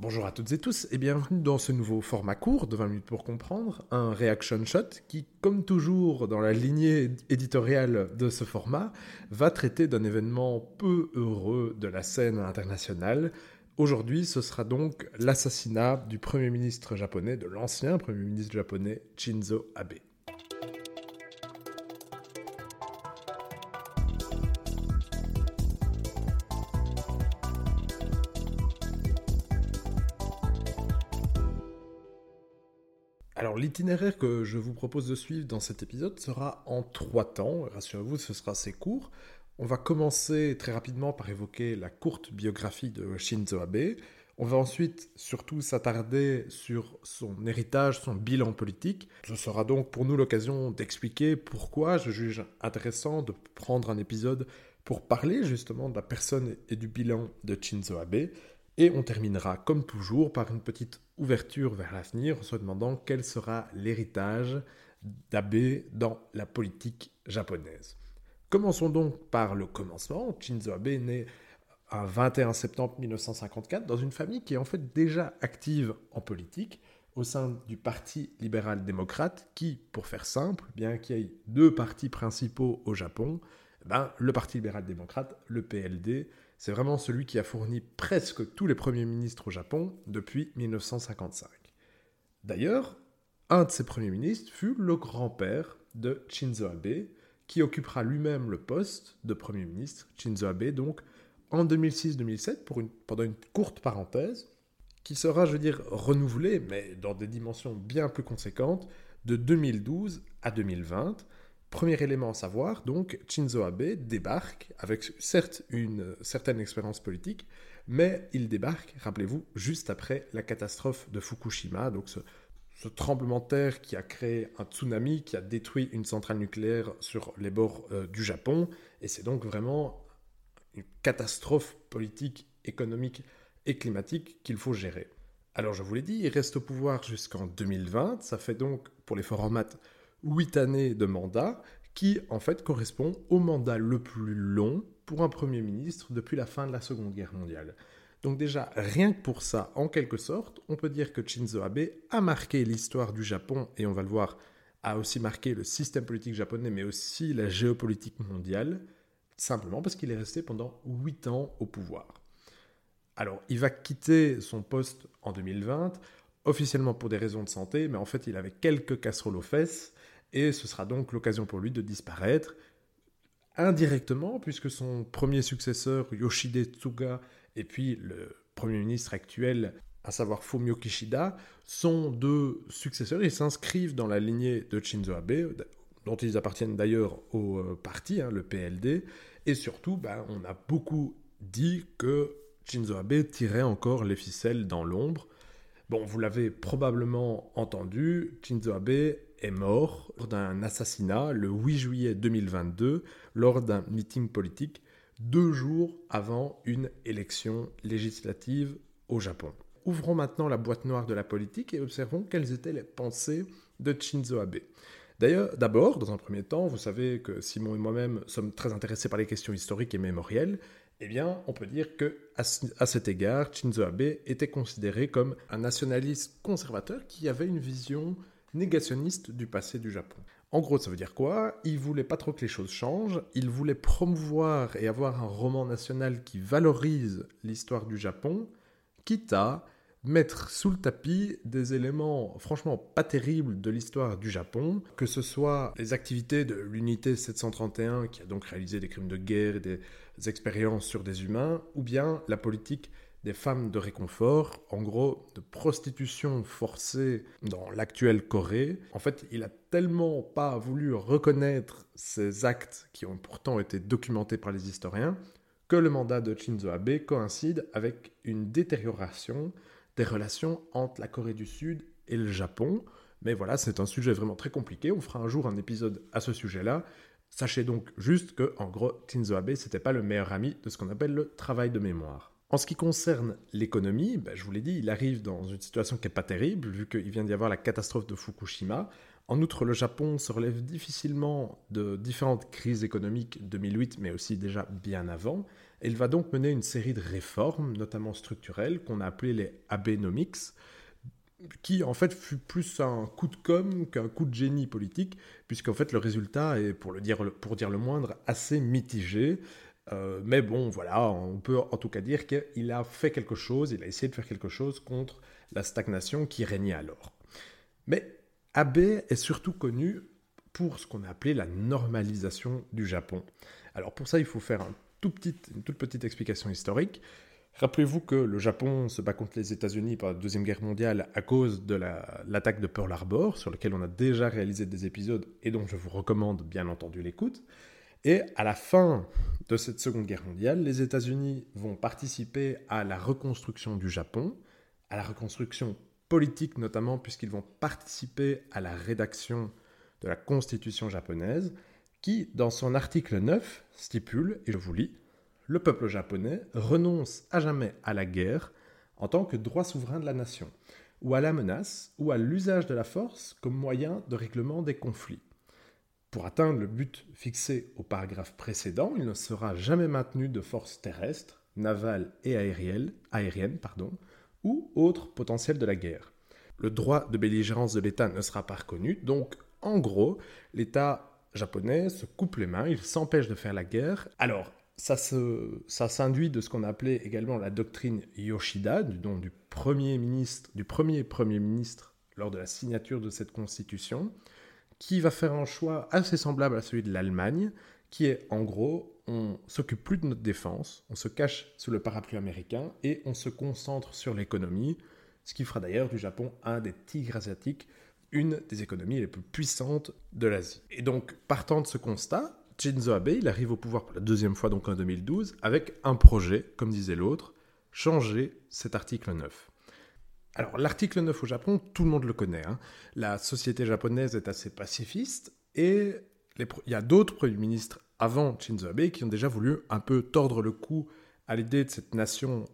Bonjour à toutes et tous et bienvenue dans ce nouveau format court de 20 minutes pour comprendre, un reaction shot qui, comme toujours dans la lignée éditoriale de ce format, va traiter d'un événement peu heureux de la scène internationale. Aujourd'hui, ce sera donc l'assassinat du Premier ministre japonais, de l'ancien Premier ministre japonais Shinzo Abe. Alors l'itinéraire que je vous propose de suivre dans cet épisode sera en trois temps, rassurez-vous ce sera assez court. On va commencer très rapidement par évoquer la courte biographie de Shinzo Abe. On va ensuite surtout s'attarder sur son héritage, son bilan politique. Ce sera donc pour nous l'occasion d'expliquer pourquoi je juge intéressant de prendre un épisode pour parler justement de la personne et du bilan de Shinzo Abe. Et on terminera comme toujours par une petite ouverture vers l'avenir en se demandant quel sera l'héritage d'Abe dans la politique japonaise. Commençons donc par le commencement. Shinzo Abe est né un 21 septembre 1954 dans une famille qui est en fait déjà active en politique au sein du Parti libéral-démocrate qui, pour faire simple, bien qu'il y ait deux partis principaux au Japon, ben, le Parti libéral-démocrate, le PLD, c'est vraiment celui qui a fourni presque tous les premiers ministres au Japon depuis 1955. D'ailleurs, un de ces premiers ministres fut le grand-père de Shinzo Abe, qui occupera lui-même le poste de Premier ministre, Shinzo Abe, donc en 2006-2007, pendant une courte parenthèse, qui sera, je veux dire, renouvelée, mais dans des dimensions bien plus conséquentes, de 2012 à 2020, Premier élément à savoir, donc Shinzo Abe débarque avec certes une euh, certaine expérience politique, mais il débarque, rappelez-vous, juste après la catastrophe de Fukushima, donc ce, tremblement de terre qui a créé un tsunami, qui a détruit une centrale nucléaire sur les bords euh, du Japon, et c'est donc vraiment une catastrophe politique, économique et climatique qu'il faut gérer. Alors je vous l'ai dit, il reste au pouvoir jusqu'en 2020, ça fait donc pour les formates 8 années de mandat, qui en fait correspond au mandat le plus long pour un Premier ministre depuis la fin de la Seconde Guerre mondiale. Donc déjà, rien que pour ça, en quelque sorte, on peut dire que Shinzo Abe a marqué l'histoire du Japon, et on va le voir, a aussi marqué le système politique japonais, mais aussi la géopolitique mondiale, simplement parce qu'il est resté pendant 8 ans au pouvoir. Alors, il va quitter son poste en 2020, officiellement pour des raisons de santé, mais en fait, il avait quelques casseroles aux fesses, et ce sera donc l'occasion pour lui de disparaître indirectement, puisque son premier successeur, Yoshide Tsuga, et puis le Premier ministre actuel, à savoir Fumio Kishida, sont deux successeurs. Ils s'inscrivent dans la lignée de Shinzo Abe, dont ils appartiennent d'ailleurs au euh, parti, hein, le PLD. Et surtout, ben, on a beaucoup dit que Shinzo Abe tirait encore les ficelles dans l'ombre. Bon, vous l'avez probablement entendu, Shinzo Abe est mort d'un assassinat le 8 juillet 2022 lors d'un meeting politique deux jours avant une élection législative au Japon. Ouvrons maintenant la boîte noire de la politique et observons quelles étaient les pensées de Shinzo Abe. D'ailleurs, d'abord, dans un premier temps, vous savez que Simon et moi-même sommes très intéressés par les questions historiques et mémorielles. Eh bien, on peut dire que, à, cet égard, Shinzo Abe était considéré comme un nationaliste conservateur qui avait une vision négationniste du passé du Japon. En gros, ça veut dire quoi? Il voulait pas trop que les choses changent, il voulait promouvoir et avoir un roman national qui valorise l'histoire du Japon, quitte à mettre sous le tapis des éléments franchement pas terribles de l'histoire du Japon, que ce soit les activités de l'unité 731 qui a donc réalisé des crimes de guerre et des expériences sur des humains, ou bien la politique des femmes de réconfort, en gros de prostitution forcée dans l'actuelle Corée. En fait, il a tellement pas voulu reconnaître ces actes qui ont pourtant été documentés par les historiens que le mandat de Shinzo Abe coïncide avec une détérioration des relations entre la Corée du Sud et le Japon. Mais voilà, c'est un sujet vraiment très compliqué. On fera un jour un épisode à ce sujet-là. Sachez donc juste que, en gros, Shinzo Abe, c'était pas le meilleur ami de ce qu'on appelle le travail de mémoire. En ce qui concerne l'économie, ben, je vous l'ai dit, il arrive dans une situation qui n'est pas terrible, vu qu'il vient d'y avoir la catastrophe de Fukushima. En outre, le Japon se relève difficilement de différentes crises économiques 2008, mais aussi déjà bien avant. Il va donc mener une série de réformes, notamment structurelles, qu'on a appelées les Abenomics, qui en fait fut plus un coup de com' qu'un coup de génie politique, puisqu'en fait le résultat est, pour, le pour dire le moindre, assez mitigé. Euh, mais bon, voilà, on peut en tout cas dire qu'il a fait quelque chose, il a essayé de faire quelque chose contre la stagnation qui régnait alors. Mais Abe est surtout connu pour ce qu'on a appelé la normalisation du Japon. Alors pour ça, il faut faire un tout une toute petite explication historique. Rappelez-vous que le Japon se bat contre les États-Unis pendant la Deuxième Guerre mondiale à cause de l'attaque de Pearl Harbor, sur lequel on a déjà réalisé des épisodes et dont je vous recommande bien entendu l'écoute. Et à la fin de cette Seconde Guerre mondiale, les États-Unis vont participer à la reconstruction du Japon, à la reconstruction politique notamment, puisqu'ils vont participer à la rédaction de la Constitution japonaise, qui, dans son article 9, stipule, et je vous lis, le peuple japonais renonce à jamais à la guerre en tant que droit souverain de la nation, ou à la menace, ou à l'usage de la force comme moyen de règlement des conflits. Pour atteindre le but fixé au paragraphe précédent, il ne sera jamais maintenu de forces terrestres, navales et aériennes, aériennes pardon, ou autres potentiels de la guerre. Le droit de belligérance de l'État ne sera pas reconnu, donc en gros, l'État japonais se coupe les mains, il s'empêche de faire la guerre. Alors, ça, s'induit de ce qu'on appelait également la doctrine Yoshida, du nom du premier ministre, du premier premier ministre lors de la signature de cette constitution, qui va faire un choix assez semblable à celui de l'Allemagne, qui est en gros, on s'occupe plus de notre défense, on se cache sous le parapluie américain et on se concentre sur l'économie, ce qui fera d'ailleurs du Japon un des tigres asiatiques, une des économies les plus puissantes de l'Asie. Et donc, partant de ce constat, Shinzo Abe, il arrive au pouvoir pour la deuxième fois, donc en 2012, avec un projet, comme disait l'autre, changer cet article 9. Alors, l'article 9 au Japon, tout le monde le connaît. Hein. La société japonaise est assez pacifiste et il y a d'autres premiers ministres avant Shinzo Abe qui ont déjà voulu un peu tordre le cou à l'idée de cette nation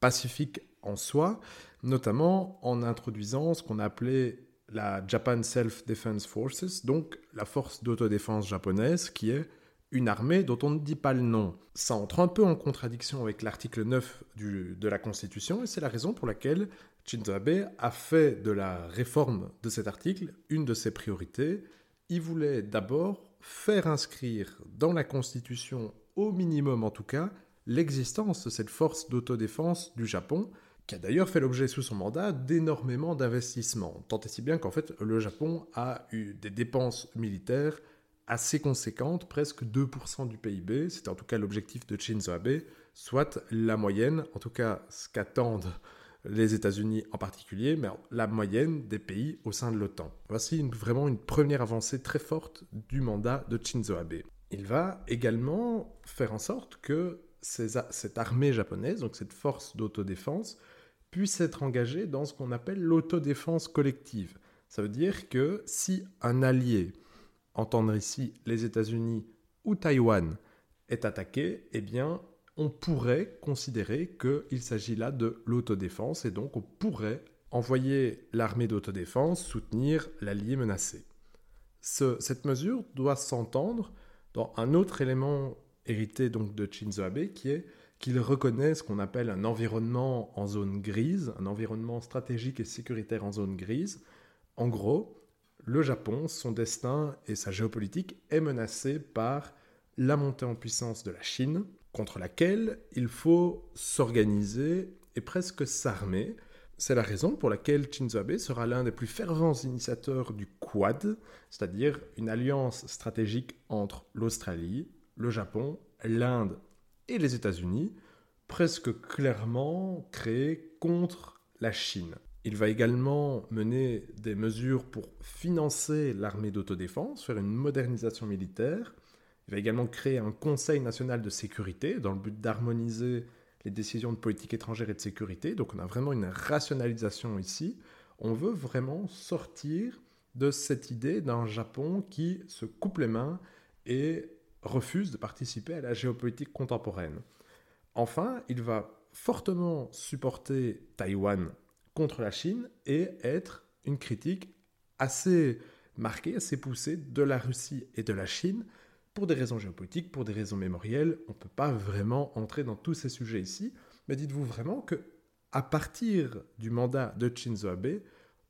pacifique en soi, notamment en introduisant ce qu'on a appelé la Japan Self-Defense Forces, donc la force d'autodéfense japonaise, qui est une armée dont on ne dit pas le nom. Ça entre un peu en contradiction avec l'article 9 de la Constitution, et c'est la raison pour laquelle Shinzo Abe a fait de la réforme de cet article une de ses priorités. Il voulait d'abord faire inscrire dans la Constitution, au minimum en tout cas, l'existence de cette force d'autodéfense du Japon, qui a d'ailleurs fait l'objet sous son mandat d'énormément d'investissements, tant et si bien qu'en fait le Japon a eu des dépenses militaires assez conséquentes, presque 2% du PIB, c'était en tout cas l'objectif de Shinzo Abe, soit la moyenne, en tout cas ce qu'attendent les États-Unis en particulier, mais la moyenne des pays au sein de l'OTAN. Voici vraiment une première avancée très forte du mandat de Shinzo Abe. Il va également faire en sorte que cette armée japonaise, donc cette force d'autodéfense, puisse être engagé dans ce qu'on appelle l'autodéfense collective. Ça veut dire que si un allié, entendre ici les États-Unis ou Taïwan, est attaqué, eh bien, on pourrait considérer qu'il s'agit là de l'autodéfense et donc on pourrait envoyer l'armée d'autodéfense soutenir l'allié menacé. cette mesure doit s'entendre dans un autre élément hérité donc de Shinzo Abe qui est qu'il reconnaît ce qu'on appelle un environnement en zone grise, un environnement stratégique et sécuritaire en zone grise. En gros, le Japon, son destin et sa géopolitique est menacé par la montée en puissance de la Chine, contre laquelle il faut s'organiser et presque s'armer. C'est la raison pour laquelle Shinzo Abe sera l'un des plus fervents initiateurs du Quad, c'est-à-dire une alliance stratégique entre l'Australie, le Japon, l'Inde et les États-Unis, presque clairement créés contre la Chine. Il va également mener des mesures pour financer l'armée d'autodéfense, faire une modernisation militaire. Il va également créer un Conseil national de sécurité dans le but d'harmoniser les décisions de politique étrangère et de sécurité. Donc on a vraiment une rationalisation ici. On veut vraiment sortir de cette idée d'un Japon qui se coupe les mains et refuse de participer à la géopolitique contemporaine. Enfin, il va fortement supporter Taïwan contre la Chine et être une critique assez marquée, assez poussée de la Russie et de la Chine Pour des raisons géopolitiques, pour des raisons mémorielles, on ne peut pas vraiment entrer dans tous ces sujets ici, mais dites-vous vraiment que à partir du mandat de Shinzo Abe,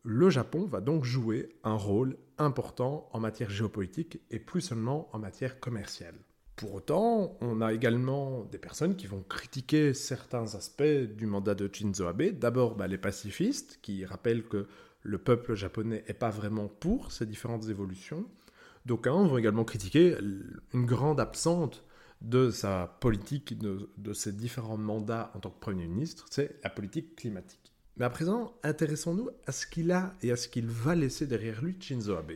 le Japon va donc jouer un rôle important en matière géopolitique et plus seulement en matière commerciale. Pour autant, on a également des personnes qui vont critiquer certains aspects du mandat de Shinzo Abe. D'abord, bah, les pacifistes, qui rappellent que le peuple japonais n'est pas vraiment pour ces différentes évolutions. D'aucuns vont également critiquer une grande absente de sa politique, de, de ses différents mandats en tant que Premier ministre, c'est la politique climatique. Mais à présent, intéressons-nous à ce qu'il a et à ce qu'il va laisser derrière lui Shinzo Abe.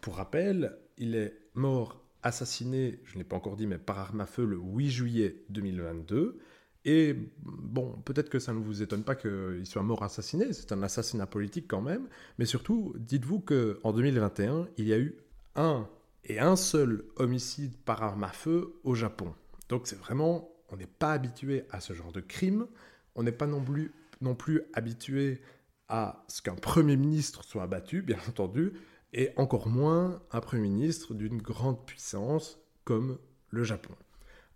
Pour rappel, il est mort assassiné, je ne l'ai pas encore dit, mais par arme à feu le 8 juillet 2022. Et bon, peut-être que ça ne vous étonne pas qu'il soit mort assassiné, c'est un assassinat politique quand même, mais surtout, dites-vous qu'en 2021, il y a eu un et un seul homicide par arme à feu au Japon. Donc c'est vraiment, on n'est pas habitué à ce genre de crime, on n'est pas non plus, non plus habitué à ce qu'un Premier ministre soit abattu, bien entendu, et encore moins un Premier ministre d'une grande puissance comme le Japon.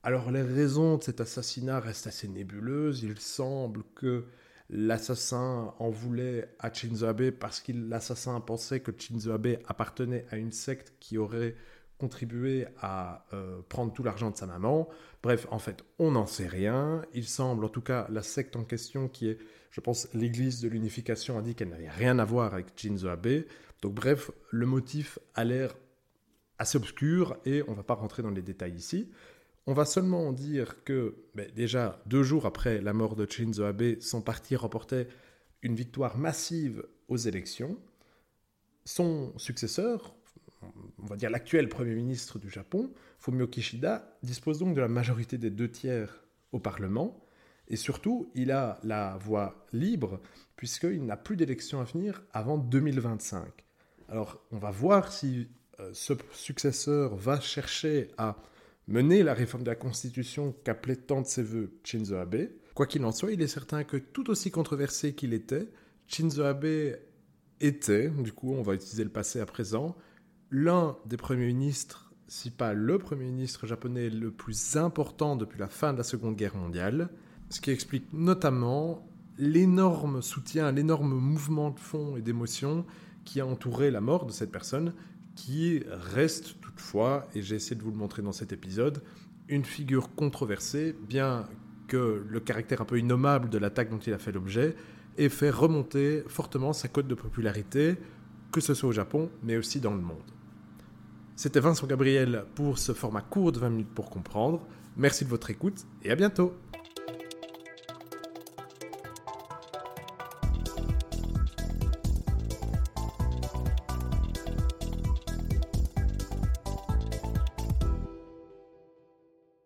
Alors les raisons de cet assassinat restent assez nébuleuses. Il semble que l'assassin en voulait à Shinzo Abe parce que l'assassin pensait que Shinzo Abe appartenait à une secte qui aurait contribué à euh, prendre tout l'argent de sa maman. Bref, en fait, on n'en sait rien. Il semble, en tout cas, la secte en question, qui est, je pense, l'Église de l'unification, a dit qu'elle n'avait rien à voir avec Shinzo Abe. Donc bref, le motif a l'air assez obscur et on ne va pas rentrer dans les détails ici. On va seulement dire que ben, déjà deux jours après la mort de Shinzo Abe, son parti remportait une victoire massive aux élections. Son successeur, on va dire l'actuel Premier ministre du Japon, Fumio Kishida, dispose donc de la majorité des deux tiers au Parlement. Et surtout, il a la voie libre puisqu'il n'a plus d'élections à venir avant 2025. Alors, on va voir si euh, ce successeur va chercher à mener la réforme de la Constitution qu'appelait tant de ses voeux Shinzo Abe. Quoi qu'il en soit, il est certain que tout aussi controversé qu'il était, Shinzo Abe était, du coup on va utiliser le passé à présent, l'un des premiers ministres, si pas le premier ministre japonais le plus important depuis la fin de la Seconde Guerre mondiale, ce qui explique notamment l'énorme soutien, l'énorme mouvement de fond et d'émotion qui a entouré la mort de cette personne, qui reste toutefois, et j'ai essayé de vous le montrer dans cet épisode, une figure controversée, bien que le caractère un peu innommable de l'attaque dont il a fait l'objet ait fait remonter fortement sa cote de popularité, que ce soit au Japon, mais aussi dans le monde. C'était Vincent Gabriel pour ce format court de 20 minutes pour comprendre. Merci de votre écoute et à bientôt